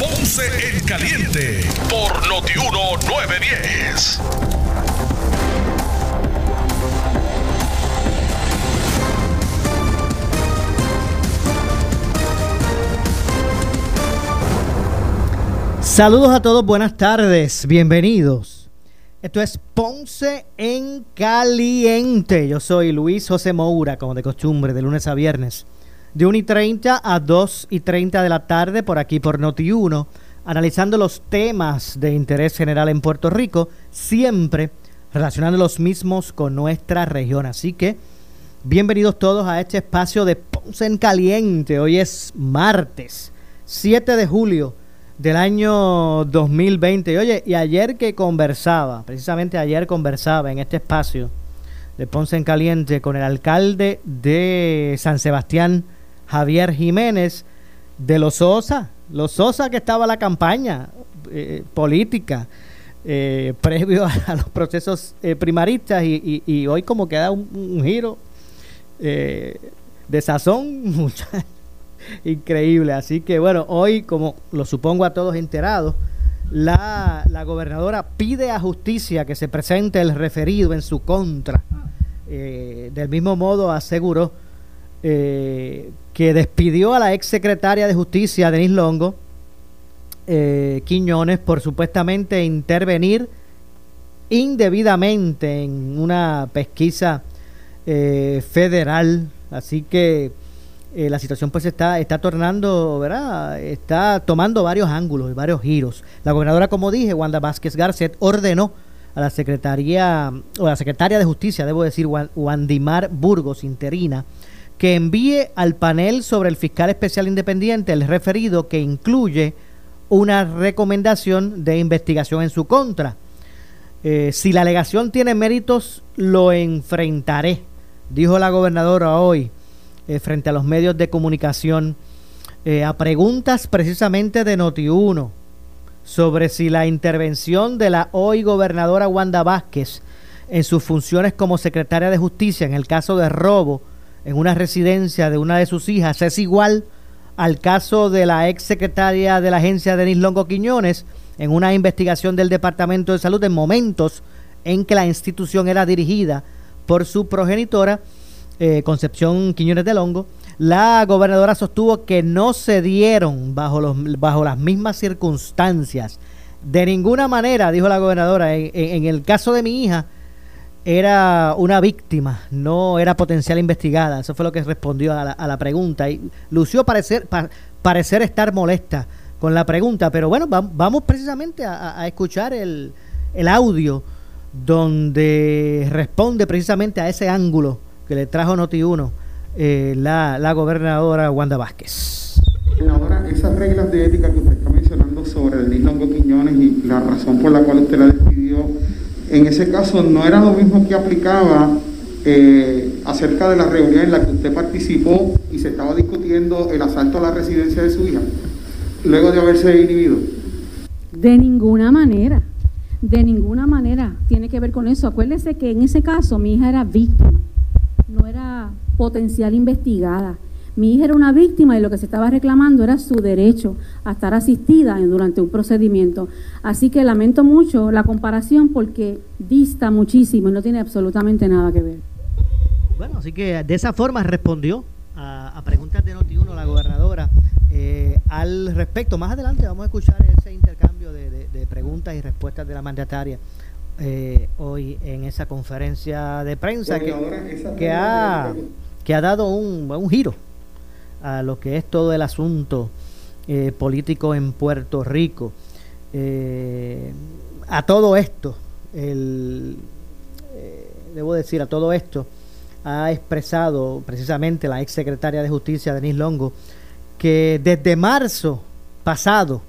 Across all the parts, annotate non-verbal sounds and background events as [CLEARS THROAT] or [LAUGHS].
Ponce en Caliente por Notiuno 910. Saludos a todos, buenas tardes, bienvenidos. Esto es Ponce en Caliente. Yo soy Luis José Moura, como de costumbre, de lunes a viernes, de 1 y 30 a 2 y 30 de la tarde, por aquí por Noti1, analizando los temas de interés general en Puerto Rico, siempre relacionando los mismos con nuestra región. Así que, bienvenidos todos a este espacio de Ponce en Caliente. Hoy es martes, 7 de julio del año 2020. Y oye, y ayer que conversaba, precisamente ayer conversaba en este espacio de Ponce en Caliente con el alcalde de San Sebastián, Javier Jiménez, de los Sosa, los Sosa que estaba la campaña eh, política eh, [LAUGHS] previo a, los procesos eh, primaristas y, hoy como queda un, un giro de sazón, [LAUGHS] Increíble. Así que bueno, hoy, como lo supongo a todos enterados, la, gobernadora pide a justicia que se presente el referido en su contra. Eh, del mismo modo aseguró eh, que despidió a la ex secretaria de justicia, Denis Longo, eh, Quiñones, por supuestamente intervenir indebidamente en una pesquisa federal. Así que eh, la situación pues está, está tornando, ¿verdad? Está tomando varios ángulos y varios giros. La gobernadora, como dije, Wanda Vázquez Garcet, ordenó a la Secretaría, o a la Secretaria de Justicia, debo decir, Wandimar Burgos, interina, que envíe al panel sobre el fiscal especial independiente el referido que incluye una recomendación de investigación en su contra. Eh, si la alegación tiene méritos, lo enfrentaré, dijo la gobernadora hoy eh, frente a los medios de comunicación eh, a preguntas precisamente de Noti1 sobre si la intervención de la hoy gobernadora Wanda Vázquez en sus funciones como secretaria de justicia en el caso de robo en una residencia de una de sus hijas es igual al caso de la ex secretaria de la agencia Denis Longo Quiñones en una investigación del Departamento de Salud en momentos en que la institución era dirigida por su progenitora eh, Concepción Quiñones del Hongo, la gobernadora sostuvo que no se dieron bajo, los, bajo las mismas circunstancias. De ninguna manera, dijo la gobernadora, en, el caso de mi hija, era una víctima, no era potencial investigada. Eso fue lo que respondió a la, pregunta. Y lució parecer, parecer estar molesta con la pregunta, pero bueno, vamos precisamente a, escuchar el, el audio donde responde precisamente a ese ángulo que le trajo Noti1 eh, la, la gobernadora Wanda Vázquez. Gobernadora, esas reglas de ética que usted está mencionando sobre el Longo Quiñones y la razón por la cual usted la despidió, en ese caso no era lo mismo que aplicaba eh, acerca de la reunión en la que usted participó y se estaba discutiendo el asalto a la residencia de su hija, luego de haberse inhibido. De ninguna manera, de ninguna manera tiene que ver con eso. Acuérdese que en ese caso mi hija era víctima no era potencial investigada. Mi hija era una víctima y lo que se estaba reclamando era su derecho a estar asistida durante un procedimiento. Así que lamento mucho la comparación porque dista muchísimo y no tiene absolutamente nada que ver. Bueno, así que de esa forma respondió a, preguntas de Noti1 la gobernadora eh, al respecto. Más adelante vamos a escuchar ese intercambio de, preguntas y respuestas de la mandataria. Eh, hoy en esa conferencia de prensa que, que, ha, que ha dado un, un giro a lo que es todo el asunto eh, político en Puerto Rico. Eh, a todo esto, el, debo decir, a todo esto, ha expresado precisamente la ex secretaria de Justicia, Denise Longo, que desde marzo pasado,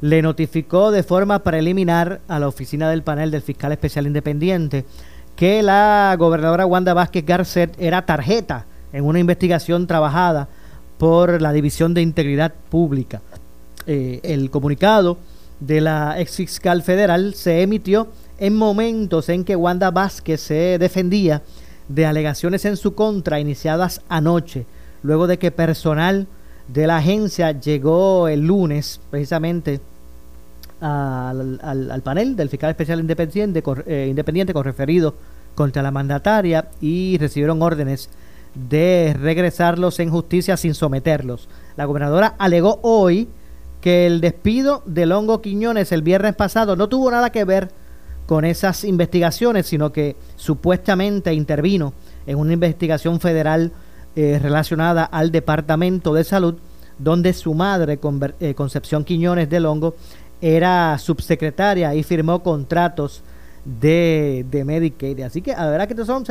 le notificó de forma preliminar a la oficina del panel del fiscal especial independiente que la gobernadora Wanda Vázquez Garcet era tarjeta en una investigación trabajada por la División de Integridad Pública. Eh, el comunicado de la ex fiscal federal se emitió en momentos en que Wanda Vázquez se defendía de alegaciones en su contra iniciadas anoche, luego de que personal de la agencia llegó el lunes precisamente al, panel del fiscal especial independiente, eh, independiente con referido contra la mandataria y recibieron órdenes de regresarlos en justicia sin someterlos. La gobernadora alegó hoy que el despido de Longo Quiñones el viernes pasado no tuvo nada que ver con esas investigaciones, sino que supuestamente intervino en una investigación federal eh, relacionada al Departamento de Salud, donde su madre, eh, Concepción Quiñones de Longo, era subsecretaria y firmó contratos de, de Medicaid. Así que a ver que son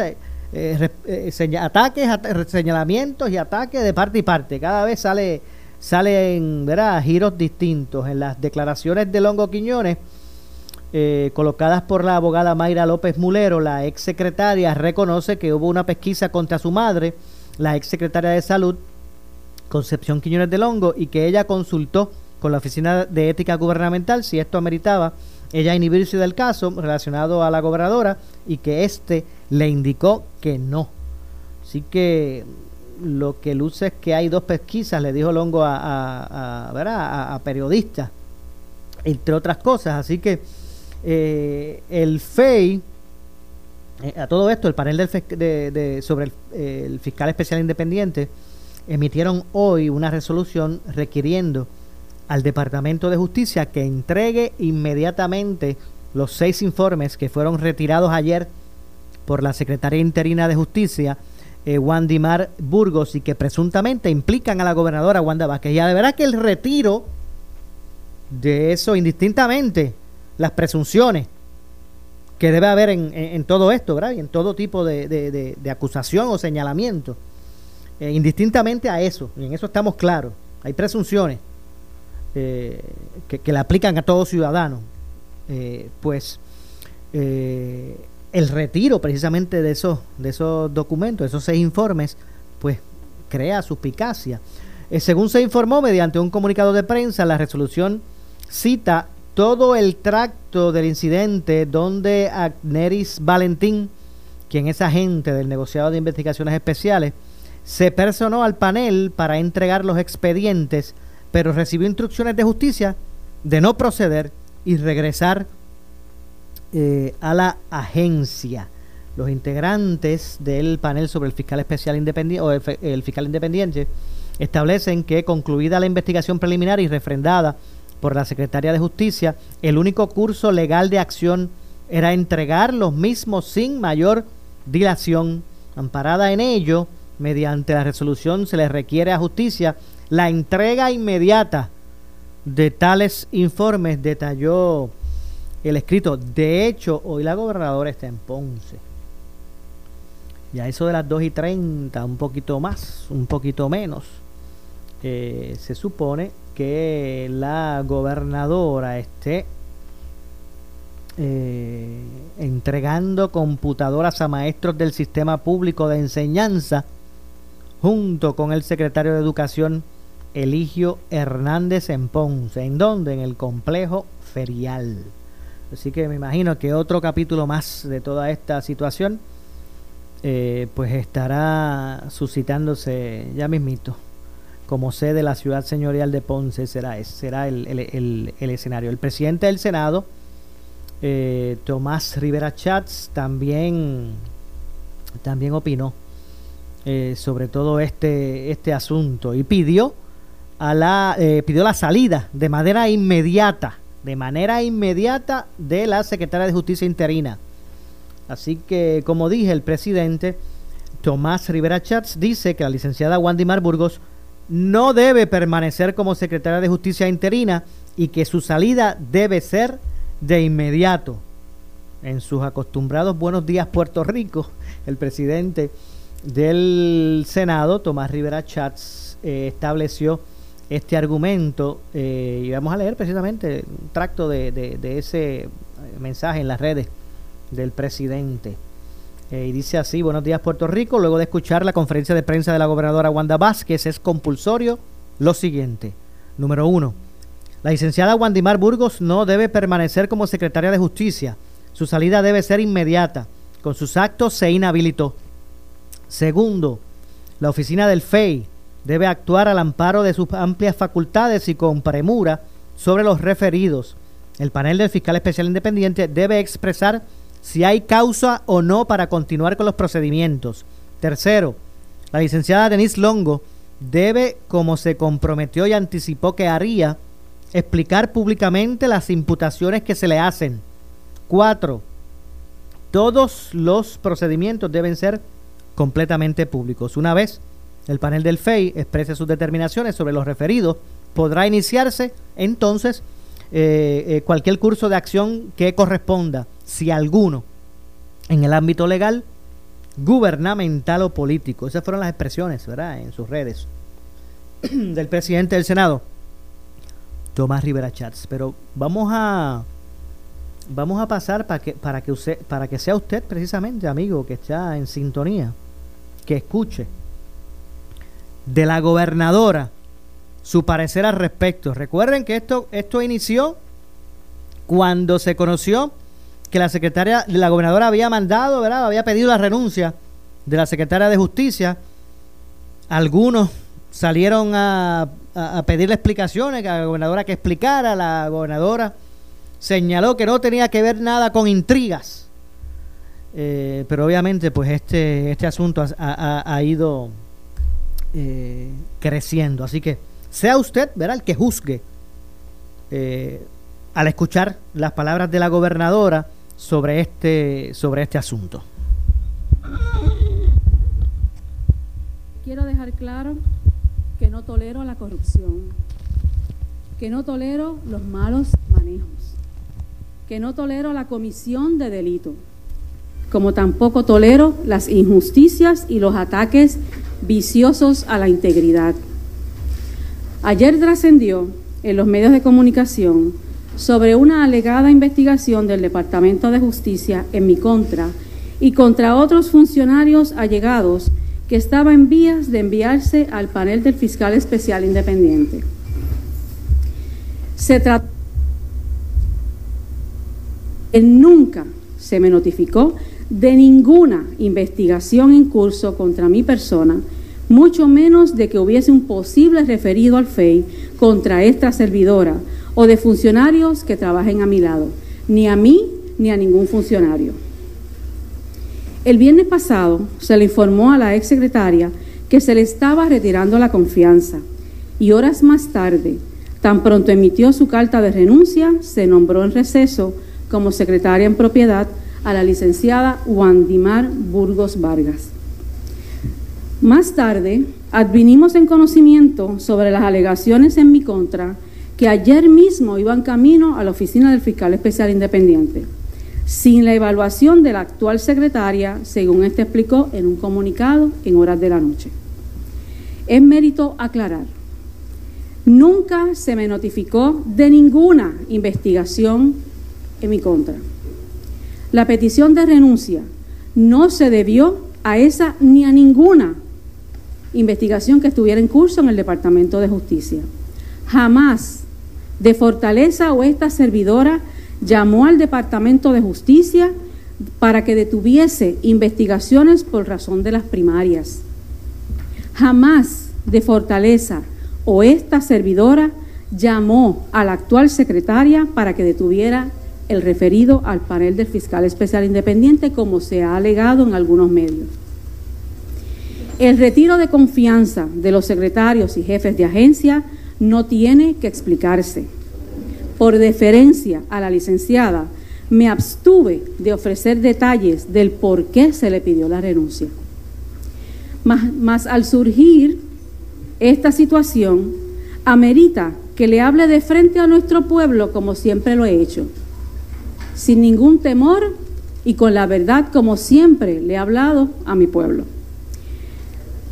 eh, eh ataques, señalamientos y ataques de parte y parte. Cada vez sale salen giros distintos. En las declaraciones de Longo Quiñones, eh, colocadas por la abogada Mayra López Mulero, la ex secretaria reconoce que hubo una pesquisa contra su madre, la ex secretaria de Salud, Concepción Quiñones de Longo, y que ella consultó con la Oficina de Ética Gubernamental si esto ameritaba ella inhibirse del caso relacionado a la gobernadora y que éste le indicó que no. Así que lo que luce es que hay dos pesquisas, le dijo Longo a, a, a, periodistas, entre otras cosas. Así que eh, el FEI, eh, a todo esto, el panel del de, sobre el fiscal especial independiente, emitieron hoy una resolución requiriendo al Departamento de Justicia que entregue inmediatamente los seis informes que fueron retirados ayer por la Secretaría Interina de Justicia, eh, Wandimar Burgos, y que presuntamente implican a la gobernadora Wanda Vázquez. Ya de verdad que el retiro de eso, indistintamente, las presunciones que debe haber en, todo esto, ¿verdad? Y en todo tipo de, acusación o señalamiento, eh, indistintamente a eso, y en eso estamos claros, hay presunciones eh, que, que, le aplican a todos ciudadanos, eh, pues el retiro precisamente de esos, de esos documentos, esos seis informes, pues crea suspicacia. según se informó mediante un comunicado de prensa, la resolución cita todo el tracto del incidente donde Agneris Valentín, quien es agente del negociado de investigaciones especiales, se personó al panel para entregar los expedientes pero recibió instrucciones de justicia de no proceder y regresar eh, a la agencia. Los integrantes del panel sobre el fiscal especial independiente o el, fiscal independiente establecen que concluida la investigación preliminar y refrendada por la Secretaría de Justicia, el único curso legal de acción era entregar los mismos sin mayor dilación. Amparada en ello, mediante la resolución se le requiere a justicia la entrega inmediata de tales informes, detalló el escrito. De hecho, hoy la gobernadora está en Ponce. Ya eso de las 2 y 30, un poquito más, un poquito menos, eh, se supone que la gobernadora esté eh, entregando computadoras a maestros del sistema público de enseñanza junto con el secretario de Educación Eligio Hernández en Ponce. ¿En dónde? En el complejo ferial. Así que me imagino que otro capítulo más de toda esta situación eh, pues estará suscitándose ya mismito. Como sede de la ciudad señorial de Ponce será, será el, escenario. El presidente del Senado, eh, Tomás Rivera Chats, también, también opinó eh, sobre todo este, este asunto y pidió la, eh, pidió la salida de manera inmediata, de manera inmediata de la secretaria de Justicia interina. Así que, como dije, el presidente Tomás Rivera Chats dice que la licenciada Wandimar Burgos no debe permanecer como secretaria de Justicia interina y que su salida debe ser de inmediato. En sus acostumbrados buenos días Puerto Rico, el presidente del Senado, Tomás Rivera Chats, eh, estableció este argumento eh, y vamos a leer precisamente un tracto de, de, ese mensaje en las redes del presidente. Eh, y dice así, buenos días Puerto Rico, luego de escuchar la conferencia de prensa de la gobernadora Wanda Vázquez es compulsorio lo siguiente. Número uno, la licenciada Wandimar Burgos no debe permanecer como secretaria de justicia. Su salida debe ser inmediata. Con sus actos se inhabilitó. Segundo, la oficina del FEI debe actuar al amparo de sus amplias facultades y con premura sobre los referidos. El panel del fiscal especial independiente debe expresar si hay causa o no para continuar con los procedimientos. Tercero, la licenciada Denise Longo debe, como se comprometió y anticipó que haría, explicar públicamente las imputaciones que se le hacen. Cuatro, todos los procedimientos deben ser completamente públicos. Una vez el panel del FEI exprese sus determinaciones sobre los referidos, podrá iniciarse entonces eh, eh, cualquier curso de acción que corresponda, si alguno, en el ámbito legal, gubernamental o político. Esas fueron las expresiones, ¿verdad?, en sus redes [CLEARS THROAT] del presidente del Senado, Tomás Rivera Chats. Pero vamos a vamos a pasar para que para que usted, para que sea usted precisamente, amigo, que está en sintonía, que escuche de la gobernadora su parecer al respecto. Recuerden que esto, esto inició cuando se conoció que la secretaria, la gobernadora había mandado, ¿verdad? Había pedido la renuncia de la secretaria de Justicia. Algunos salieron a, a, pedirle explicaciones, a la gobernadora que explicara. La gobernadora señaló que no tenía que ver nada con intrigas. Eh, pero obviamente, pues este, este asunto ha, ha ido eh, creciendo. Así que sea usted, verá, el que juzgue eh, al escuchar las palabras de la gobernadora sobre este, sobre este asunto. Quiero dejar claro que no tolero la corrupción, que no tolero los malos manejos, que no tolero la comisión de delito, como tampoco tolero las injusticias y los ataques viciosos a la integridad. Ayer trascendió en los medios de comunicación sobre una alegada investigación del Departamento de Justicia en mi contra y contra otros funcionarios allegados que estaba en vías de enviarse al panel del fiscal especial independiente. Se trató nunca se me notificó de ninguna investigación en curso contra mi persona, mucho menos de que hubiese un posible referido al FEI contra esta servidora o de funcionarios que trabajen a mi lado, ni a mí ni a ningún funcionario. El viernes pasado se le informó a la exsecretaria que se le estaba retirando la confianza y horas más tarde, tan pronto emitió su carta de renuncia, se nombró en receso como secretaria en propiedad a la licenciada Wandimar Burgos Vargas. Más tarde, advinimos en conocimiento sobre las alegaciones en mi contra que ayer mismo iban camino a la oficina del fiscal especial independiente, sin la evaluación de la actual secretaria, según este explicó en un comunicado en horas de la noche. Es mérito aclarar, nunca se me notificó de ninguna investigación en mi contra. La petición de renuncia no se debió a esa ni a ninguna investigación que estuviera en curso en el Departamento de Justicia. Jamás de Fortaleza o esta servidora llamó al Departamento de Justicia para que detuviese investigaciones por razón de las primarias. Jamás de Fortaleza o esta servidora llamó a la actual secretaria para que detuviera el referido al panel del fiscal especial independiente, como se ha alegado en algunos medios. El retiro de confianza de los secretarios y jefes de agencia no tiene que explicarse. Por deferencia a la licenciada, me abstuve de ofrecer detalles del por qué se le pidió la renuncia. Mas, al surgir esta situación, amerita que le hable de frente a nuestro pueblo como siempre lo he hecho sin ningún temor y con la verdad como siempre le he hablado a mi pueblo.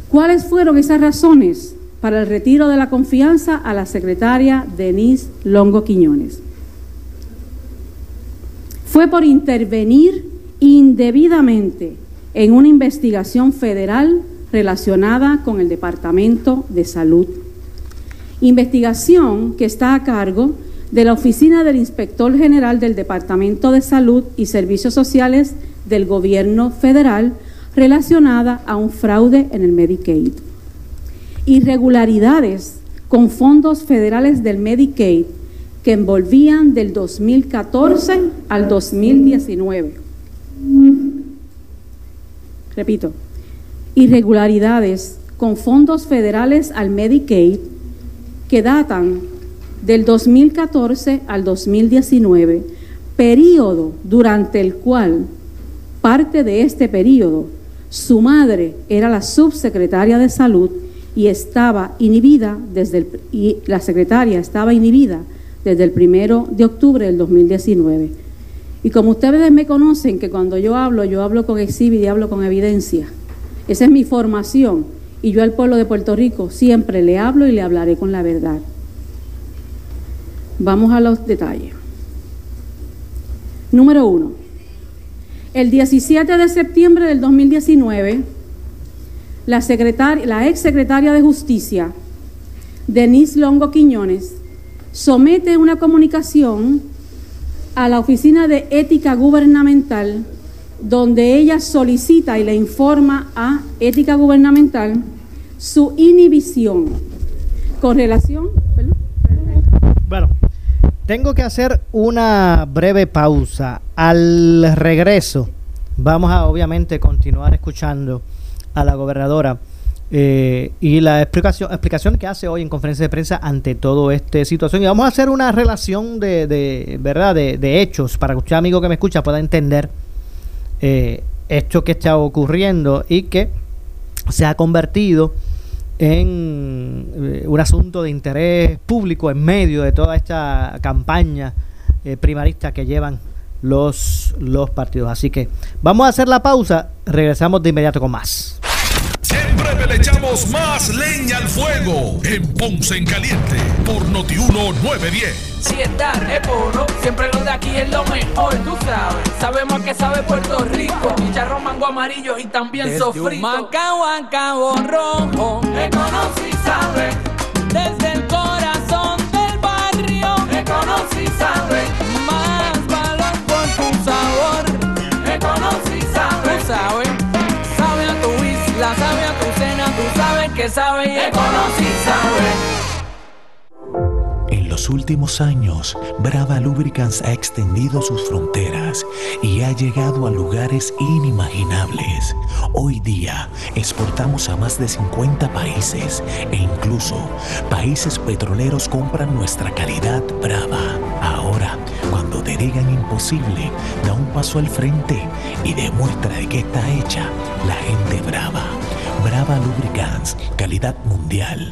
¿Cuáles fueron esas razones? para el retiro de la confianza a la secretaria Denise Longo Quiñones. Fue por intervenir indebidamente en una investigación federal relacionada con el Departamento de Salud. Investigación que está a cargo de la Oficina del Inspector General del Departamento de Salud y Servicios Sociales del Gobierno Federal relacionada a un fraude en el Medicaid. Irregularidades con fondos federales del Medicaid que envolvían del 2014 al 2019. Repito, irregularidades con fondos federales al Medicaid que datan del 2014 al 2019, periodo durante el cual parte de este periodo su madre era la subsecretaria de salud y estaba inhibida desde el, y la secretaria estaba inhibida desde el primero de octubre del 2019. Y como ustedes me conocen, que cuando yo hablo, yo hablo con exhibit y hablo con evidencia. Esa es mi formación. Y yo al pueblo de Puerto Rico siempre le hablo y le hablaré con la verdad. Vamos a los detalles. Número uno. El 17 de septiembre del 2019, la, secretaria, la ex secretaria de Justicia, Denise Longo Quiñones, somete una comunicación a la Oficina de Ética Gubernamental, donde ella solicita y le informa a Ética Gubernamental su inhibición con relación... tengo que hacer una breve pausa. Al regreso, vamos a obviamente continuar escuchando a la gobernadora eh, y la explicación, explicación que hace hoy en conferencia de prensa ante toda esta situación. Y vamos a hacer una relación de, de verdad de, hechos para que usted, amigo que me escucha, pueda entender eh, esto que está ocurriendo y que se ha convertido en eh, un asunto de interés público en medio de toda esta campaña primarista que llevan los, los partidos. Así que vamos a hacer la pausa, regresamos de inmediato con más. Siempre le echamos más leña al fuego en Ponce en Caliente por Notiuno 910. Si está repolo, siempre lo de aquí es lo mejor, tú sabes. Sabemos que sabe Puerto Rico, chicharrón, mango amarillo y también Desde sofrito. Macao a Cabo Rojo, me conocí, sabe. Desde el corazón del barrio, me conocí, sabe. Más valor por tu sabor, me conocí, sabe. Tú sabes sabe a tu cena, tú sabes que sabe te conocí, sabe. Los últimos años, Brava Lubricants ha extendido sus fronteras y ha llegado a lugares inimaginables. Hoy día exportamos a más de 50 países e incluso países petroleros compran nuestra calidad Brava. Ahora, cuando te digan imposible, da un paso al frente y demuestra de qué está hecha la gente brava. Brava Lubricants, calidad mundial.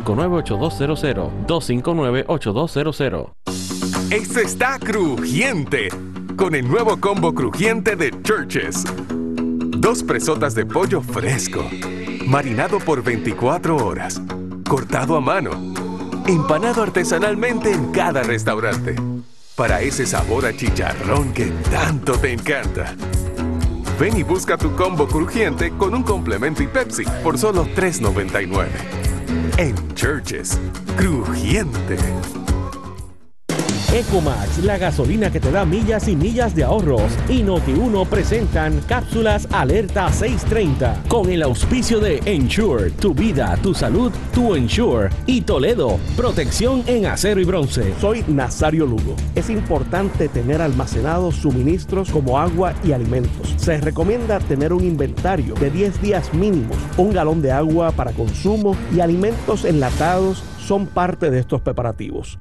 259-8200. 259-8200. Esto está crujiente con el nuevo combo crujiente de Churches. Dos presotas de pollo fresco, marinado por 24 horas, cortado a mano, empanado artesanalmente en cada restaurante, para ese sabor a chicharrón que tanto te encanta. Ven y busca tu combo crujiente con un complemento y Pepsi por solo $3.99. en Churches. Crujiente. Ecomax, la gasolina que te da millas y millas de ahorros. Y Noti1 presentan cápsulas Alerta 630 con el auspicio de Ensure, tu vida, tu salud, tu Ensure. Y Toledo, protección en acero y bronce. Soy Nazario Lugo. Es importante tener almacenados suministros como agua y alimentos. Se recomienda tener un inventario de 10 días mínimos. Un galón de agua para consumo y alimentos enlatados son parte de estos preparativos.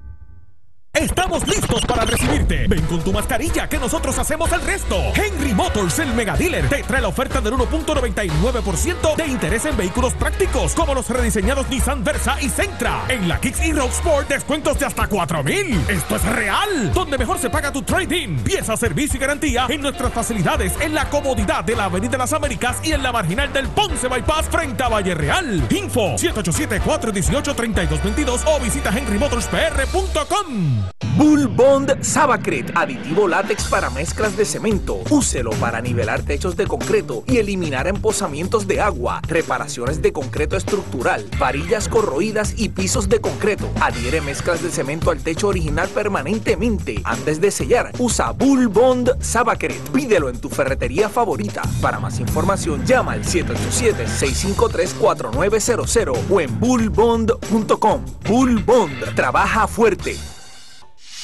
Estamos listos para recibirte. Ven con tu mascarilla que nosotros hacemos el resto. Henry Motors, el mega dealer, te trae la oferta del 1.99% de interés en vehículos prácticos como los rediseñados Nissan Versa y Sentra. En la Kicks y Road Sport descuentos de hasta 4000. Esto es real. Donde mejor se paga tu trading. Pieza, servicio y garantía en nuestras facilidades en la comodidad de la Avenida Las Américas y en la marginal del Ponce Bypass frente a Valle Real. Info 787-418-3222 o visita henrymotorspr.com. Bull Bond Sabacret, aditivo látex para mezclas de cemento. Úselo para nivelar techos de concreto y eliminar emposamientos de agua, reparaciones de concreto estructural, varillas corroídas y pisos de concreto. Adhiere mezclas de cemento al techo original permanentemente. Antes de sellar, usa Bull Bond Sabacret. Pídelo en tu ferretería favorita. Para más información, llama al 787-653-4900 o en bullbond.com. Bull Bond trabaja fuerte.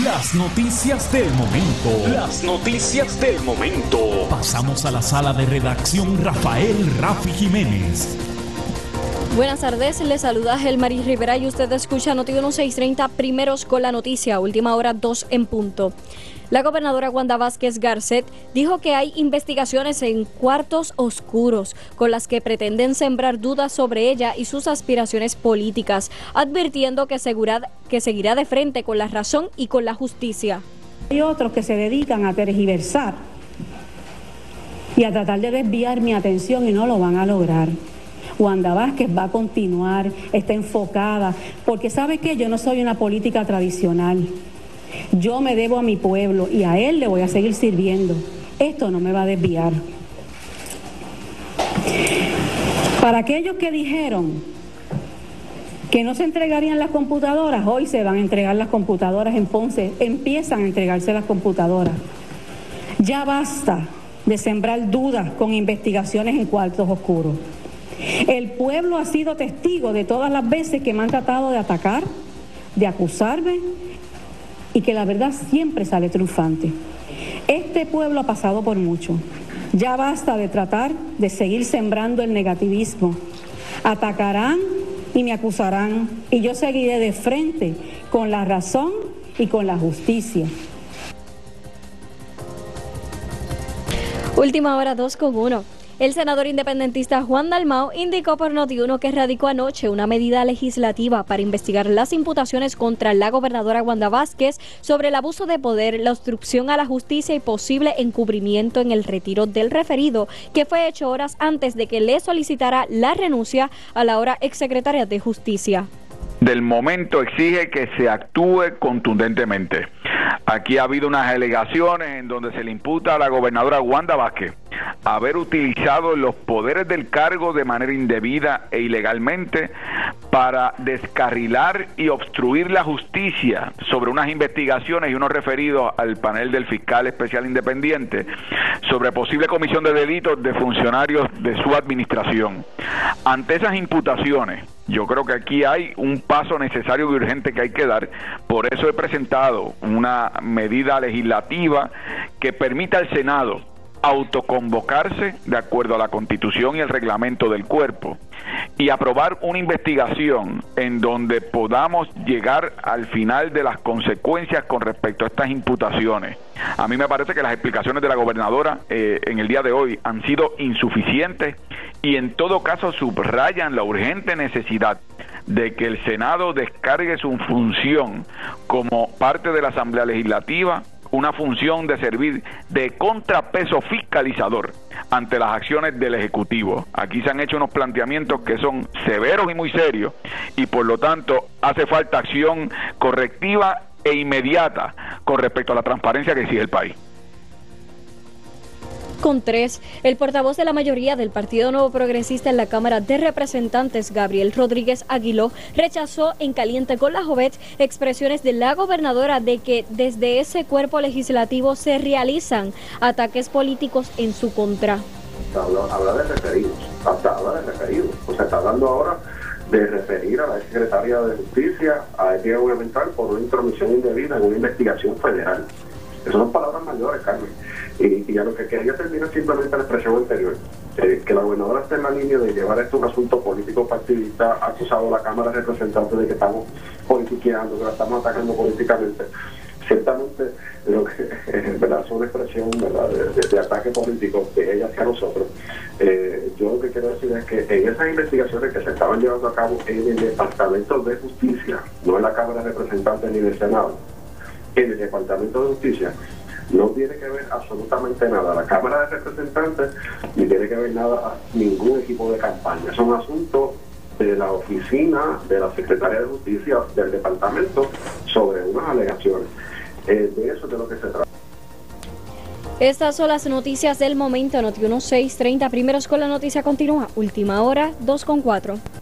las noticias del momento. Las noticias del momento. Pasamos a la sala de redacción Rafael Rafi Jiménez. Buenas tardes, le saluda Gelmaris Rivera y usted escucha Noti 1630 primeros con la noticia, última hora 2 en punto. La gobernadora Wanda Vázquez Garcet dijo que hay investigaciones en cuartos oscuros con las que pretenden sembrar dudas sobre ella y sus aspiraciones políticas, advirtiendo que, que seguirá de frente con la razón y con la justicia. Hay otros que se dedican a tergiversar y a tratar de desviar mi atención y no lo van a lograr. Wanda Vázquez va a continuar, está enfocada, porque sabe que yo no soy una política tradicional. Yo me debo a mi pueblo y a él le voy a seguir sirviendo. Esto no me va a desviar. Para aquellos que dijeron que no se entregarían las computadoras, hoy se van a entregar las computadoras en Ponce, empiezan a entregarse las computadoras. Ya basta de sembrar dudas con investigaciones en cuartos oscuros. El pueblo ha sido testigo de todas las veces que me han tratado de atacar, de acusarme y que la verdad siempre sale triunfante. Este pueblo ha pasado por mucho. Ya basta de tratar de seguir sembrando el negativismo. Atacarán y me acusarán y yo seguiré de frente con la razón y con la justicia. Última hora 2 con 1. El senador independentista Juan Dalmao indicó por Notiuno que radicó anoche una medida legislativa para investigar las imputaciones contra la gobernadora Wanda Vázquez sobre el abuso de poder, la obstrucción a la justicia y posible encubrimiento en el retiro del referido, que fue hecho horas antes de que le solicitara la renuncia a la ahora exsecretaria de Justicia del momento exige que se actúe contundentemente. Aquí ha habido unas alegaciones en donde se le imputa a la gobernadora Wanda Vázquez haber utilizado los poderes del cargo de manera indebida e ilegalmente para descarrilar y obstruir la justicia sobre unas investigaciones y unos referidos al panel del fiscal especial independiente sobre posible comisión de delitos de funcionarios de su administración. Ante esas imputaciones, yo creo que aquí hay un paso necesario y urgente que hay que dar. Por eso he presentado una medida legislativa que permita al Senado autoconvocarse de acuerdo a la constitución y el reglamento del cuerpo y aprobar una investigación en donde podamos llegar al final de las consecuencias con respecto a estas imputaciones. A mí me parece que las explicaciones de la gobernadora eh, en el día de hoy han sido insuficientes y en todo caso subrayan la urgente necesidad de que el Senado descargue su función como parte de la Asamblea Legislativa una función de servir de contrapeso fiscalizador ante las acciones del Ejecutivo. Aquí se han hecho unos planteamientos que son severos y muy serios y por lo tanto hace falta acción correctiva e inmediata con respecto a la transparencia que exige el país con tres. El portavoz de la mayoría del Partido Nuevo Progresista en la Cámara de Representantes, Gabriel Rodríguez Aguiló, rechazó en caliente con la Jovet expresiones de la gobernadora de que desde ese cuerpo legislativo se realizan ataques políticos en su contra. Habla, de referidos, hasta habla de referidos. O sea, está hablando ahora de referir a la secretaria de Justicia, a ética gubernamental, por una intromisión indebida en una investigación federal. Esas son palabras mayores, Carmen. Y, a lo que quería terminar simplemente la expresión anterior, eh, que la gobernadora esté en la línea de llevar esto un asunto político partidista, ha acusado a la Cámara de Representantes de que estamos politiqueando, que la estamos atacando políticamente. Ciertamente lo que [LAUGHS] ¿verdad? es una expresión ¿verdad? De, ataque político de ella hacia nosotros. Eh, yo lo que quiero decir es que en esas investigaciones que se estaban llevando a cabo en el Departamento de Justicia, no en la Cámara de Representantes ni en el Senado, en el Departamento de Justicia, no tiene que ver absolutamente nada la Cámara de Representantes ni tiene que ver nada a ningún equipo de campaña. Es un asunto de la oficina de la Secretaría de Justicia del departamento sobre unas alegaciones. Eh, de eso es de lo que se trata. Estas son las noticias del momento. Noti 1630. Primeros con la noticia continúa. Última hora, 2 con 4.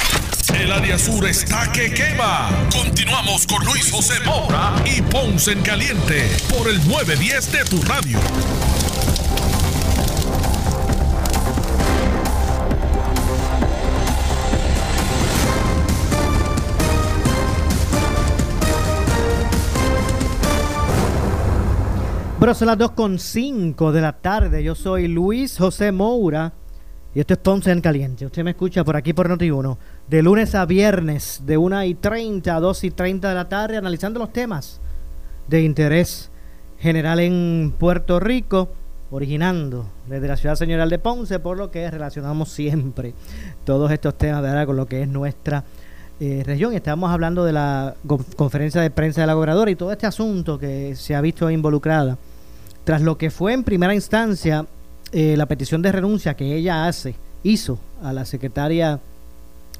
El área sur está que quema. Continuamos con Luis José Moura y Ponce en Caliente por el 910 de tu radio. Bueno, son las 2.5 de la tarde. Yo soy Luis José Moura y esto es Ponce en Caliente. Usted me escucha por aquí por Noti1, de lunes a viernes, de 1 y 30 a 2 y 30 de la tarde, analizando los temas de interés general en Puerto Rico, originando desde la ciudad señoral de Ponce, por lo que relacionamos siempre todos estos temas ¿verdad? con lo que es nuestra eh, región. Estamos hablando de la conferencia de prensa de la gobernadora y todo este asunto que se ha visto involucrada, tras lo que fue en primera instancia eh, la petición de renuncia que ella hace, hizo a la secretaria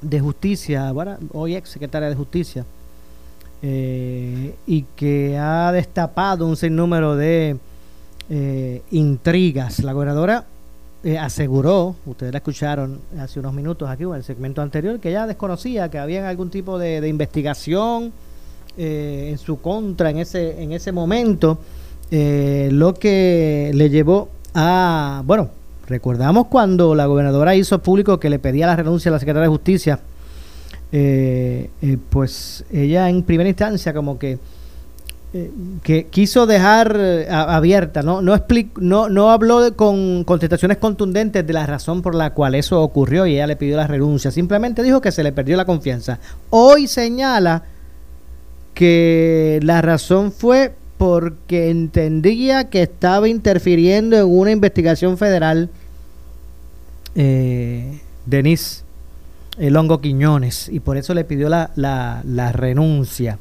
de Justicia, bueno, hoy ex secretaria de Justicia, eh, y que ha destapado un sinnúmero de eh, intrigas. La gobernadora aseguró, ustedes la escucharon hace unos minutos aquí en el segmento anterior, que ella desconocía que había algún tipo de, investigación en su contra en ese, en ese momento, lo que le llevó Ah, bueno, recordamos cuando la gobernadora hizo público que le pedía la renuncia a la secretaria de Justicia, eh, eh, pues ella en primera instancia como que eh, que quiso dejar abierta, no no, no, no habló con contestaciones contundentes de la razón por la cual eso ocurrió y ella le pidió la renuncia, simplemente dijo que se le perdió la confianza. Hoy señala que la razón fue porque entendía que estaba interfiriendo en una investigación federal eh, Denise Longo Quiñones y por eso le pidió la, la, renuncia.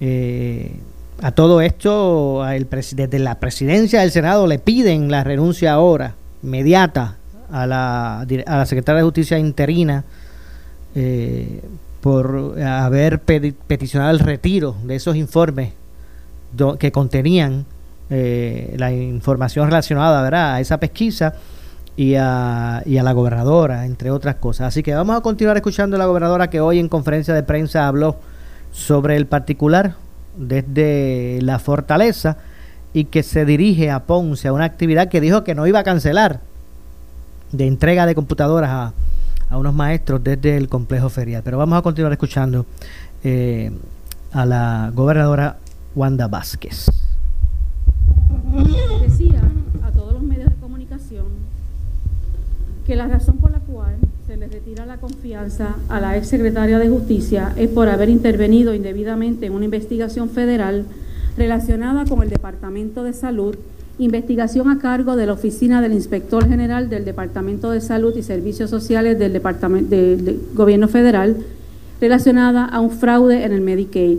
Eh, a todo esto, el desde la presidencia del Senado le piden la renuncia ahora, inmediata, a la, a la secretaria de Justicia interina eh, por haber peticionado el retiro de esos informes que contenían eh, la información relacionada ¿verdad? a esa pesquisa y a, y a la gobernadora, entre otras cosas. Así que vamos a continuar escuchando a la gobernadora que hoy en conferencia de prensa habló sobre el particular desde la fortaleza y que se dirige a Ponce a una actividad que dijo que no iba a cancelar de entrega de computadoras a, a unos maestros desde el complejo ferial. Pero vamos a continuar escuchando eh, a la gobernadora Wanda Vázquez. Decía a todos los medios de comunicación que la razón por la cual se les retira la confianza a la ex secretaria de Justicia es por haber intervenido indebidamente en una investigación federal relacionada con el Departamento de Salud, investigación a cargo de la Oficina del Inspector General del Departamento de Salud y Servicios Sociales del Gobierno Federal, relacionada a un fraude en el Medicaid.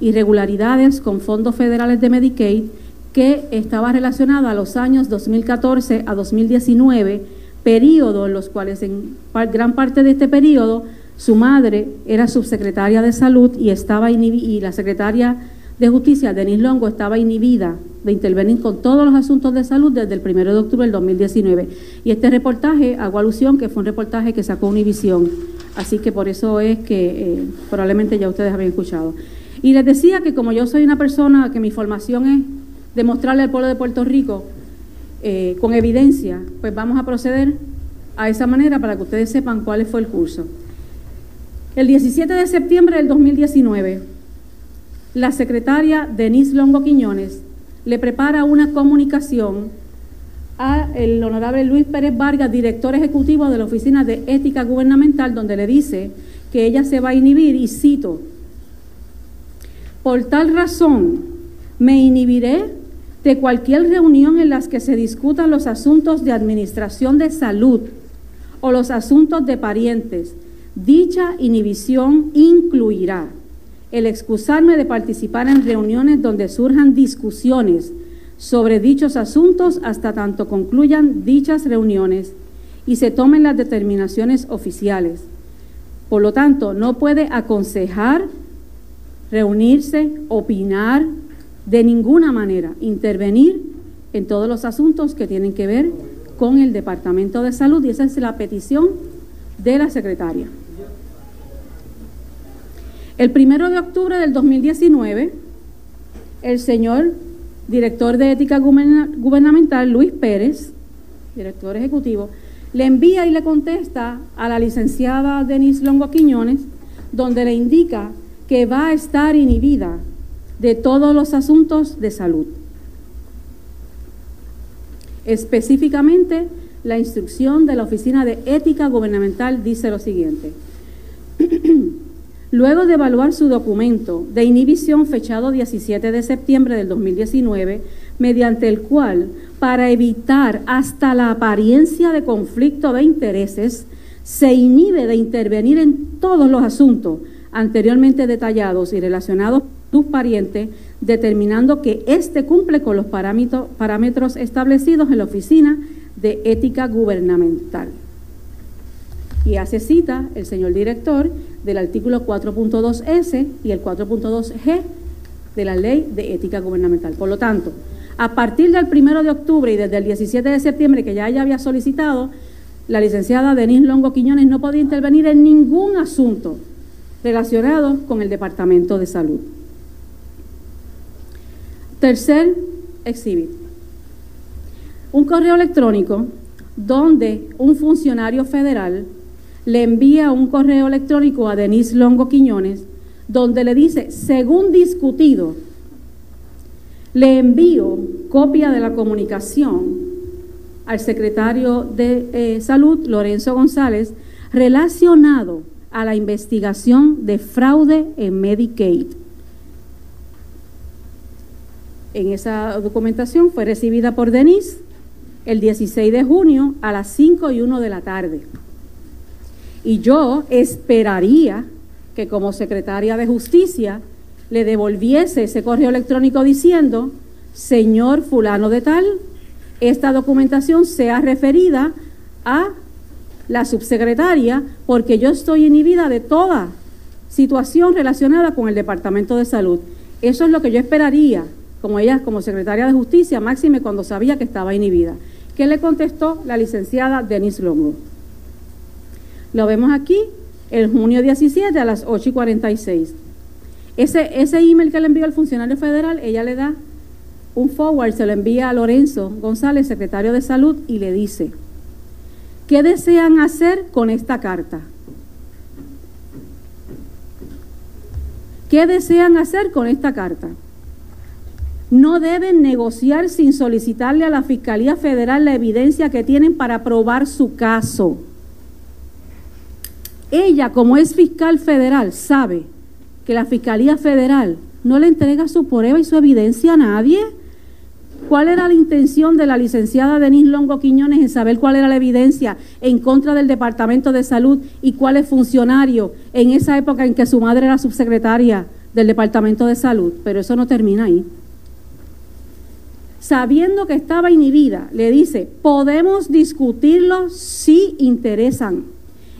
Irregularidades con fondos federales de Medicaid que estaba relacionada a los años 2014 a 2019, periodo en los cuales en gran parte de este periodo su madre era subsecretaria de salud y estaba y la secretaria de justicia, Denise Longo, estaba inhibida de intervenir con todos los asuntos de salud desde el 1 de octubre del 2019. Y este reportaje, hago alusión que fue un reportaje que sacó Univisión, así que por eso es que eh, probablemente ya ustedes habían escuchado. Y les decía que como yo soy una persona que mi formación es demostrarle al pueblo de Puerto Rico eh, con evidencia, pues vamos a proceder a esa manera para que ustedes sepan cuál fue el curso. El 17 de septiembre del 2019, la secretaria Denise Longo Quiñones le prepara una comunicación al honorable Luis Pérez Vargas, director ejecutivo de la Oficina de Ética Gubernamental, donde le dice que ella se va a inhibir, y cito, por tal razón, me inhibiré de cualquier reunión en las que se discutan los asuntos de administración de salud o los asuntos de parientes. Dicha inhibición incluirá el excusarme de participar en reuniones donde surjan discusiones sobre dichos asuntos hasta tanto concluyan dichas reuniones y se tomen las determinaciones oficiales. Por lo tanto, no puede aconsejar reunirse, opinar, de ninguna manera intervenir en todos los asuntos que tienen que ver con el Departamento de Salud y esa es la petición de la secretaria. El primero de octubre del 2019, el señor director de ética gubernamental, Luis Pérez, director ejecutivo, le envía y le contesta a la licenciada Denise Longo Quiñones, donde le indica que va a estar inhibida de todos los asuntos de salud. Específicamente, la instrucción de la Oficina de Ética Gubernamental dice lo siguiente. [CLEARS THROAT] Luego de evaluar su documento de inhibición fechado 17 de septiembre del 2019, mediante el cual, para evitar hasta la apariencia de conflicto de intereses, se inhibe de intervenir en todos los asuntos anteriormente detallados y relacionados tus parientes, determinando que éste cumple con los parámetros establecidos en la Oficina de Ética Gubernamental. Y hace cita el señor director del artículo 4.2S y el 4.2G de la Ley de Ética Gubernamental. Por lo tanto, a partir del 1 de octubre y desde el 17 de septiembre, que ya ella había solicitado, la licenciada Denise Longo Quiñones no podía intervenir en ningún asunto relacionados con el Departamento de Salud. Tercer exhibit. Un correo electrónico donde un funcionario federal le envía un correo electrónico a Denise Longo Quiñones donde le dice, según discutido, le envío copia de la comunicación al secretario de eh, Salud, Lorenzo González, relacionado a la investigación de fraude en Medicaid. En esa documentación fue recibida por Denise el 16 de junio a las 5 y 1 de la tarde. Y yo esperaría que como secretaria de justicia le devolviese ese correo electrónico diciendo, señor fulano de tal, esta documentación sea referida a la subsecretaria porque yo estoy inhibida de toda situación relacionada con el Departamento de Salud. Eso es lo que yo esperaría, como ella, como secretaria de Justicia, máxime cuando sabía que estaba inhibida. ¿Qué le contestó la licenciada Denise Longo? Lo vemos aquí, el junio 17 a las 8 y 46. Ese, ese email que le envió al funcionario federal, ella le da un forward, se lo envía a Lorenzo González, secretario de Salud, y le dice, ¿qué desean hacer con esta carta? ¿Qué desean hacer con esta carta? No deben negociar sin solicitarle a la Fiscalía Federal la evidencia que tienen para probar su caso. Ella, como es fiscal federal, sabe que la Fiscalía Federal no le entrega su prueba y su evidencia a nadie. ¿Cuál era la intención de la licenciada Denise Longo Quiñones en saber cuál era la evidencia en contra del Departamento de Salud y cuál es funcionario en esa época en que su madre era subsecretaria del Departamento de Salud? Pero eso no termina ahí. Sabiendo que estaba inhibida, le dice, podemos discutirlo si interesan.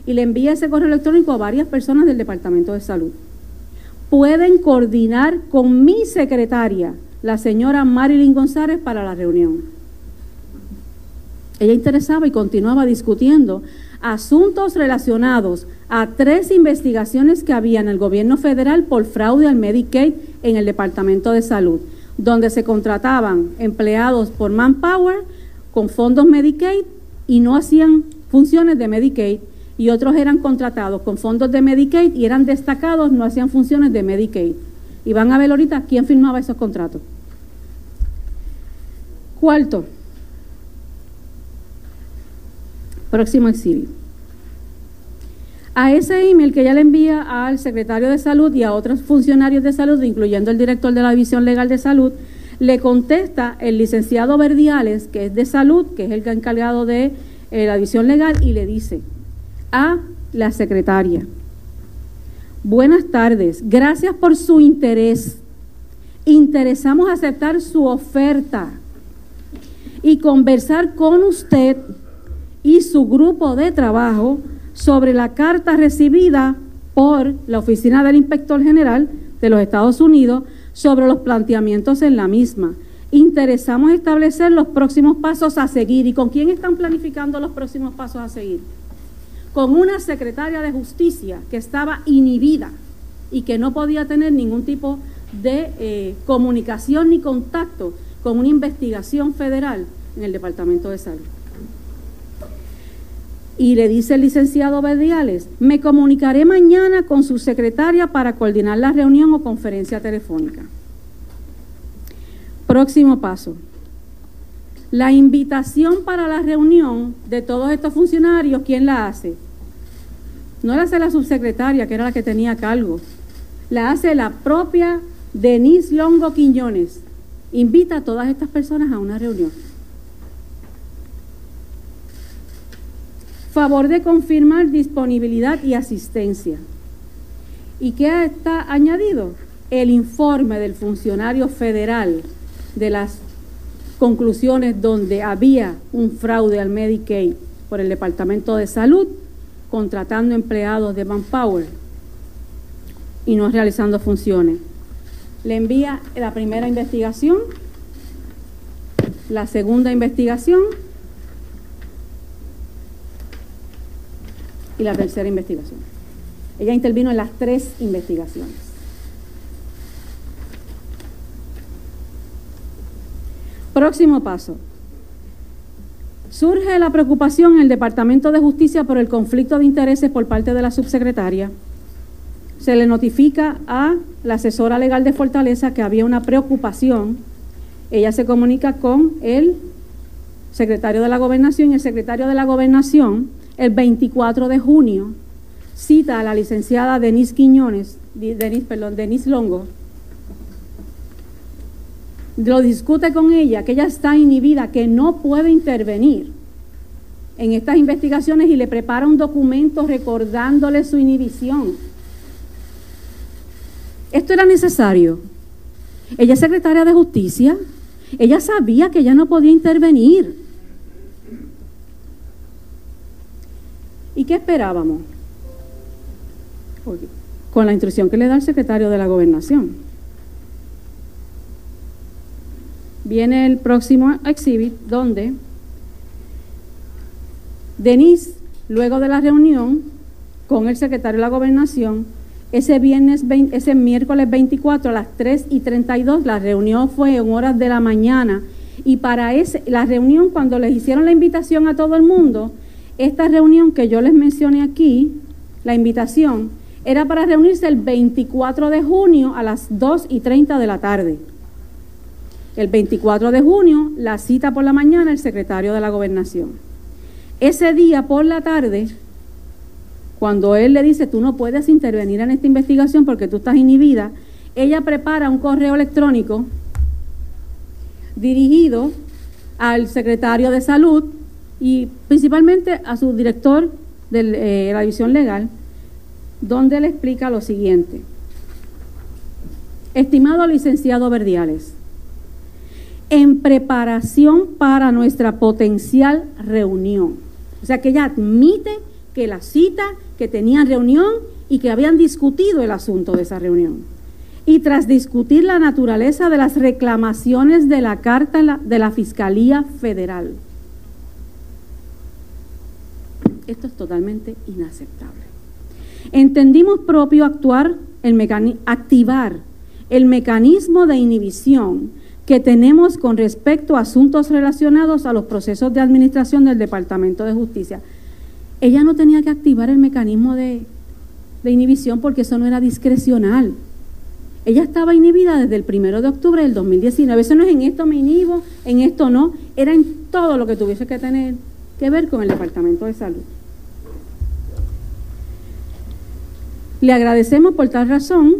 Y le envía ese correo electrónico a varias personas del Departamento de Salud. Pueden coordinar con mi secretaria la señora Marilyn González para la reunión. Ella interesaba y continuaba discutiendo asuntos relacionados a tres investigaciones que había en el gobierno federal por fraude al Medicaid en el Departamento de Salud, donde se contrataban empleados por Manpower con fondos Medicaid y no hacían funciones de Medicaid y otros eran contratados con fondos de Medicaid y eran destacados, no hacían funciones de Medicaid. Y van a ver ahorita quién firmaba esos contratos. Cuarto, próximo exhibit. A ese email que ella le envía al secretario de salud y a otros funcionarios de salud, incluyendo el director de la División Legal de Salud, le contesta el licenciado Verdiales, que es de salud, que es el encargado de eh, la División Legal, y le dice a la secretaria, buenas tardes, gracias por su interés. Interesamos aceptar su oferta y conversar con usted y su grupo de trabajo sobre la carta recibida por la Oficina del Inspector General de los Estados Unidos sobre los planteamientos en la misma. Interesamos establecer los próximos pasos a seguir. ¿Y con quién están planificando los próximos pasos a seguir? Con una secretaria de justicia que estaba inhibida y que no podía tener ningún tipo de eh, comunicación ni contacto con una investigación federal en el Departamento de Salud. Y le dice el licenciado Verdiales, me comunicaré mañana con su secretaria para coordinar la reunión o conferencia telefónica. Próximo paso. La invitación para la reunión de todos estos funcionarios, ¿quién la hace? No la hace la subsecretaria, que era la que tenía cargo. La hace la propia Denise Longo Quiñones. Invita a todas estas personas a una reunión. Favor de confirmar disponibilidad y asistencia. ¿Y qué está añadido? El informe del funcionario federal de las conclusiones donde había un fraude al Medicaid por el Departamento de Salud, contratando empleados de Manpower y no realizando funciones. Le envía la primera investigación, la segunda investigación y la tercera investigación. Ella intervino en las tres investigaciones. Próximo paso. Surge la preocupación en el Departamento de Justicia por el conflicto de intereses por parte de la subsecretaria. Se le notifica a la asesora legal de Fortaleza que había una preocupación. Ella se comunica con el secretario de la Gobernación y el secretario de la Gobernación el 24 de junio cita a la licenciada Denise Quiñones, Denise, perdón, Denise Longo, lo discute con ella, que ella está inhibida, que no puede intervenir en estas investigaciones y le prepara un documento recordándole su inhibición. Esto era necesario. Ella es secretaria de justicia. Ella sabía que ella no podía intervenir. ¿Y qué esperábamos? Con la instrucción que le da el secretario de la gobernación. Viene el próximo exhibit donde Denise, luego de la reunión con el secretario de la gobernación, ese viernes, ese miércoles 24 a las 3 y 32, la reunión fue en horas de la mañana. Y para ese, la reunión, cuando les hicieron la invitación a todo el mundo, esta reunión que yo les mencioné aquí, la invitación, era para reunirse el 24 de junio a las 2 y 30 de la tarde. El 24 de junio, la cita por la mañana, el secretario de la gobernación. Ese día por la tarde, cuando él le dice, tú no puedes intervenir en esta investigación porque tú estás inhibida, ella prepara un correo electrónico dirigido al secretario de salud y principalmente a su director de eh, la división legal, donde le explica lo siguiente. Estimado licenciado Verdiales, en preparación para nuestra potencial reunión, o sea que ella admite que la cita, que tenían reunión y que habían discutido el asunto de esa reunión. Y tras discutir la naturaleza de las reclamaciones de la carta de la Fiscalía Federal. Esto es totalmente inaceptable. Entendimos propio actuar, el activar el mecanismo de inhibición que tenemos con respecto a asuntos relacionados a los procesos de administración del Departamento de Justicia. Ella no tenía que activar el mecanismo de, inhibición porque eso no era discrecional. Ella estaba inhibida desde el primero de octubre del 2019. Eso no es en esto me inhibo, en esto no. Era en todo lo que tuviese que tener que ver con el Departamento de Salud. Le agradecemos por tal razón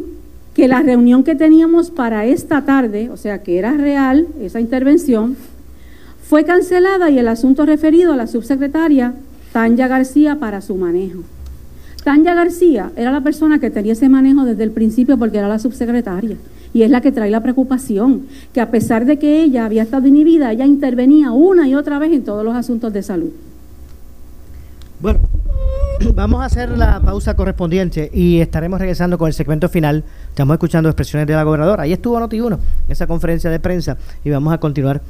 que la reunión que teníamos para esta tarde, o sea que era real esa intervención, fue cancelada y el asunto referido a la subsecretaria Tanya García para su manejo. Tanya García era la persona que tenía ese manejo desde el principio porque era la subsecretaria y es la que trae la preocupación, que a pesar de que ella había estado inhibida, ella intervenía una y otra vez en todos los asuntos de salud. Vamos a hacer la pausa correspondiente y estaremos regresando con el segmento final. Estamos escuchando expresiones de la gobernadora. Ahí estuvo Noti1 en esa conferencia de prensa y vamos a continuar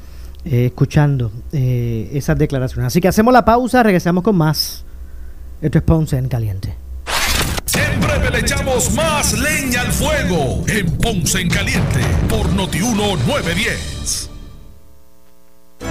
eh, escuchando eh, esas declaraciones. Así que hacemos la pausa, regresamos con más. Esto es Ponce en Caliente. Siempre le echamos más leña al fuego en Ponce en Caliente por Noti1 910.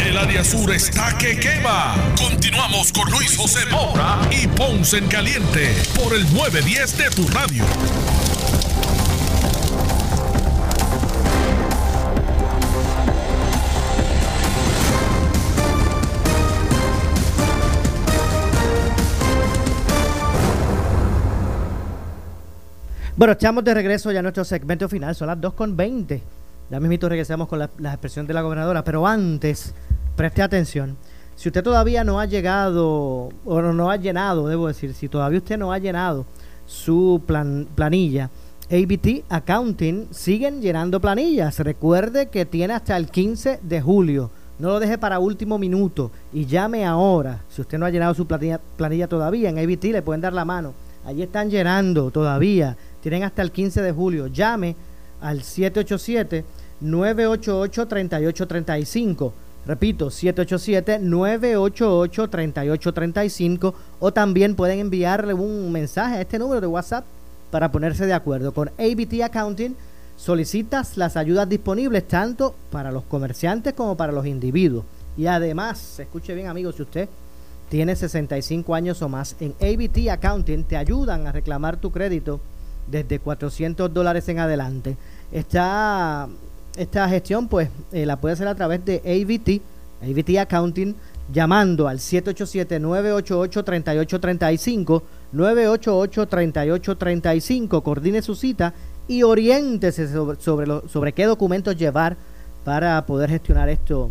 El área sur está que quema. Continuamos con Luis José Moura y Ponce en Caliente por el 910 de tu radio. Bueno, estamos de regreso ya a nuestro segmento final, son las 2.20. Ya mismito regresamos con la, las expresiones de la gobernadora, pero antes, preste atención. Si usted todavía no ha llegado, o no ha llenado, debo decir, si todavía usted no ha llenado su plan, planilla, ABT Accounting siguen llenando planillas. Recuerde que tiene hasta el 15 de julio. No lo deje para último minuto y llame ahora. Si usted no ha llenado su planilla, planilla todavía, en ABT le pueden dar la mano. Allí están llenando todavía tienen hasta el 15 de julio. Llame al 787-988-3835. Repito, 787-988-3835 o también pueden enviarle un mensaje a este número de WhatsApp para ponerse de acuerdo con ABT Accounting. solicitas las ayudas disponibles tanto para los comerciantes como para los individuos. Y además, escuche bien amigos, si usted tiene 65 años o más, en ABT Accounting te ayudan a reclamar tu crédito desde 400 dólares en adelante. Esta, esta gestión pues eh, la puede hacer a través de ABT, ABT Accounting, llamando al 787-988-3835, 988-3835, coordine su cita y oriéntese sobre, sobre, qué documentos llevar para poder gestionar esto,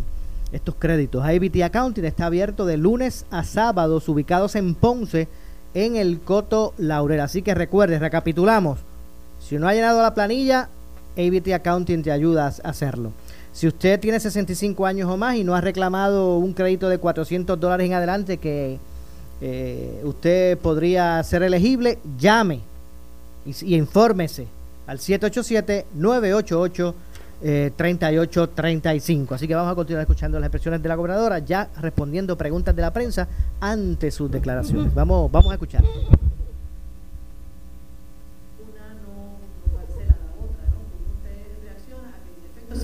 estos créditos. IBT Accounting está abierto de lunes a sábados, ubicados en Ponce, en el Coto Laurel. Así que recuerde, recapitulamos. Si no ha llenado la planilla, ABT Accounting te ayuda a hacerlo. Si usted tiene 65 años o más y no ha reclamado un crédito de 400 dólares en adelante que eh, usted podría ser elegible, llame y, y infórmese al 787-988-3835. Así que vamos a continuar escuchando las expresiones de la gobernadora, ya respondiendo preguntas de la prensa ante sus declaraciones. Vamos, vamos a escuchar.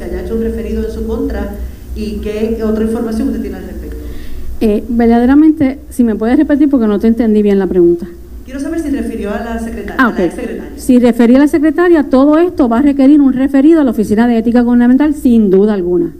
Haya hecho un referido en su contra y qué otra información usted tiene al respecto. Eh, verdaderamente, si me puedes repetir porque no te entendí bien la pregunta. Quiero saber si refirió a la secretaria. Ah, a okay. la secretaria. Si refería a la secretaria, todo esto va a requerir un referido a la Oficina de Ética Gubernamental sin duda alguna.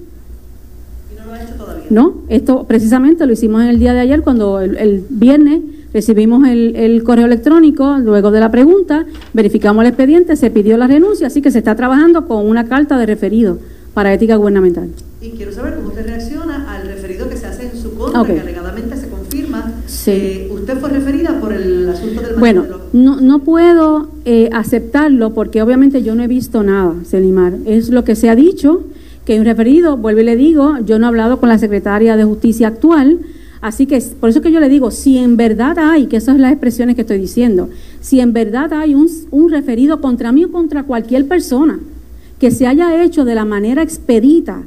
¿Y no lo ha hecho todavía? No, esto precisamente lo hicimos en el día de ayer cuando el, el viernes recibimos el, el, correo electrónico, luego de la pregunta, verificamos el expediente, se pidió la renuncia, así que se está trabajando con una carta de referido para ética gubernamental. Y quiero saber cómo usted reacciona al referido que se hace en su contra, Okay. que alegadamente se confirma. Sí. Eh, usted fue referida por el asunto del Bueno, no, no puedo eh, aceptarlo porque obviamente yo no he visto nada, Selimar. Es lo que se ha dicho, que hay un referido, vuelvo y le digo, yo no he hablado con la secretaria de Justicia actual, así que por eso que yo le digo, si en verdad hay, que esas son las expresiones que estoy diciendo, si en verdad hay un, un referido contra mí o contra cualquier persona que se haya hecho de la manera expedita,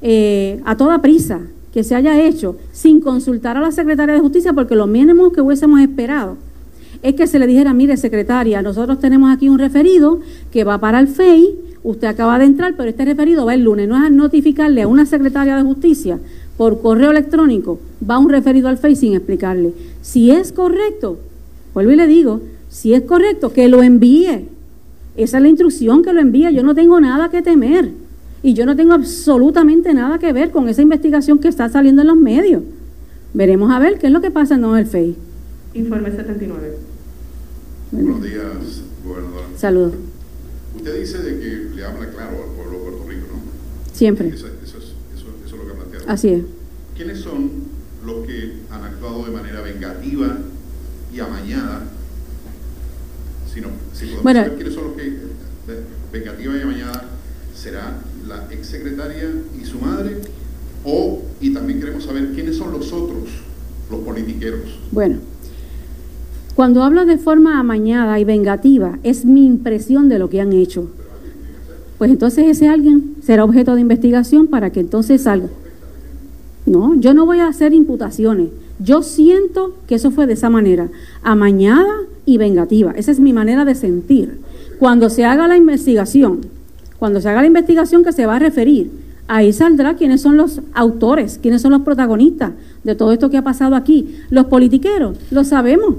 eh, a toda prisa, que se haya hecho sin consultar a la secretaria de Justicia, porque lo mínimo que hubiésemos esperado es que se le dijera, mire secretaria, nosotros tenemos aquí un referido que va para el FEI, usted acaba de entrar, pero este referido va el lunes, no es notificarle a una secretaria de Justicia por correo electrónico, va un referido al FEI sin explicarle. Si es correcto, vuelvo y le digo, si es correcto, que lo envíe. Esa es la instrucción que lo envía. Yo no tengo nada que temer. Y yo no tengo absolutamente nada que ver con esa investigación que está saliendo en los medios. Veremos a ver qué es lo que pasa en el FEI. Informe 79. Buenos días, gobernadora. Saludos. Usted dice de que le habla claro al pueblo de Puerto Rico, ¿no? Siempre. Eso, eso, es, eso, eso es lo que ha planteado. Así es. ¿Quiénes son los que han actuado de manera vengativa y amañada? Si, no, si podemos Bueno. saber quiénes son los que, eh, vengativa y amañada, ¿será la exsecretaria y su madre? O, y también queremos saber quiénes son los otros, los politiqueros. Bueno, cuando hablo de forma amañada y vengativa, es mi impresión de lo que han hecho. Pues entonces ese alguien será objeto de investigación para que entonces salga. No, yo no voy a hacer imputaciones. Yo siento que eso fue de esa manera, amañada y vengativa. Esa es mi manera de sentir. Cuando se haga la investigación, cuando se haga la investigación que se va a referir, ahí saldrá quiénes son los autores, quiénes son los protagonistas de todo esto que ha pasado aquí. Los politiqueros, lo sabemos,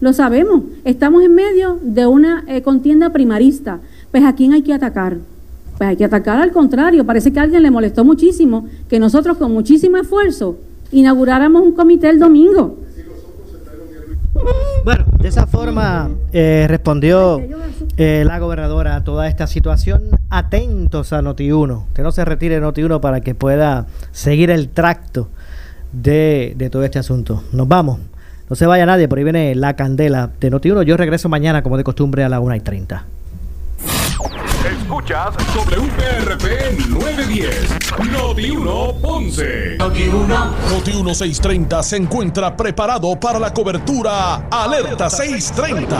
lo sabemos. Estamos en medio de una eh, contienda primarista. Pues a quién hay que atacar. Pues hay que atacar al contrario. Parece que a alguien le molestó muchísimo que nosotros con muchísimo esfuerzo inauguráramos un comité el domingo. Bueno, de esa forma eh, respondió eh, la gobernadora a toda esta situación. Atentos a Noti1. Que no se retire Noti1 para que pueda seguir el tracto de, de todo este asunto. Nos vamos. No se vaya nadie, por ahí viene la candela de Noti1. Yo regreso mañana, como de costumbre, a las 1 y 30. Escuchas WPRP 910, Noti 1 Ponce. Noti 1. Noti 1630 se encuentra preparado para la cobertura Alerta 630.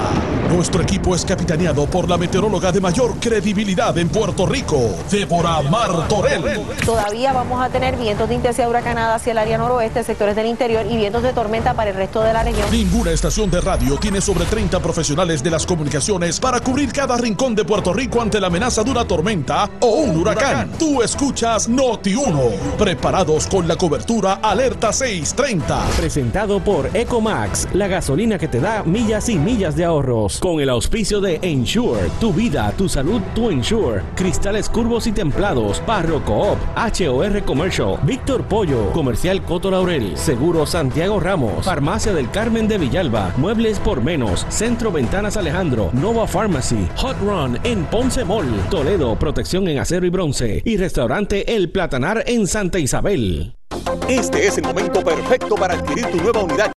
Nuestro equipo es capitaneado por la meteoróloga de mayor credibilidad en Puerto Rico, Débora Martorell. Todavía vamos a tener vientos de intensidad huracanada hacia el área noroeste, sectores del interior y vientos de tormenta para el resto de la región. Ninguna estación de radio tiene sobre 30 profesionales de las comunicaciones para cubrir cada rincón de Puerto Rico ante la amenaza de una tormenta o un huracán. Tú escuchas Noti 1. Preparados con la cobertura Alerta 630. Presentado por Ecomax, la gasolina que te da millas y millas de ahorros. Con el auspicio de Ensure, tu vida, tu salud, tu Ensure. Cristales curvos y templados, Barro Coop, HOR Commercial, Víctor Pollo, Comercial Coto Laurel, Seguro Santiago Ramos, Farmacia del Carmen de Villalba, Muebles por Menos, Centro Ventanas Alejandro, Nova Pharmacy, Hot Run en Ponce Mall, Protección en Acero y Bronce y Restaurante El Platanar en Santa Isabel. Este es el momento perfecto para adquirir tu nueva unidad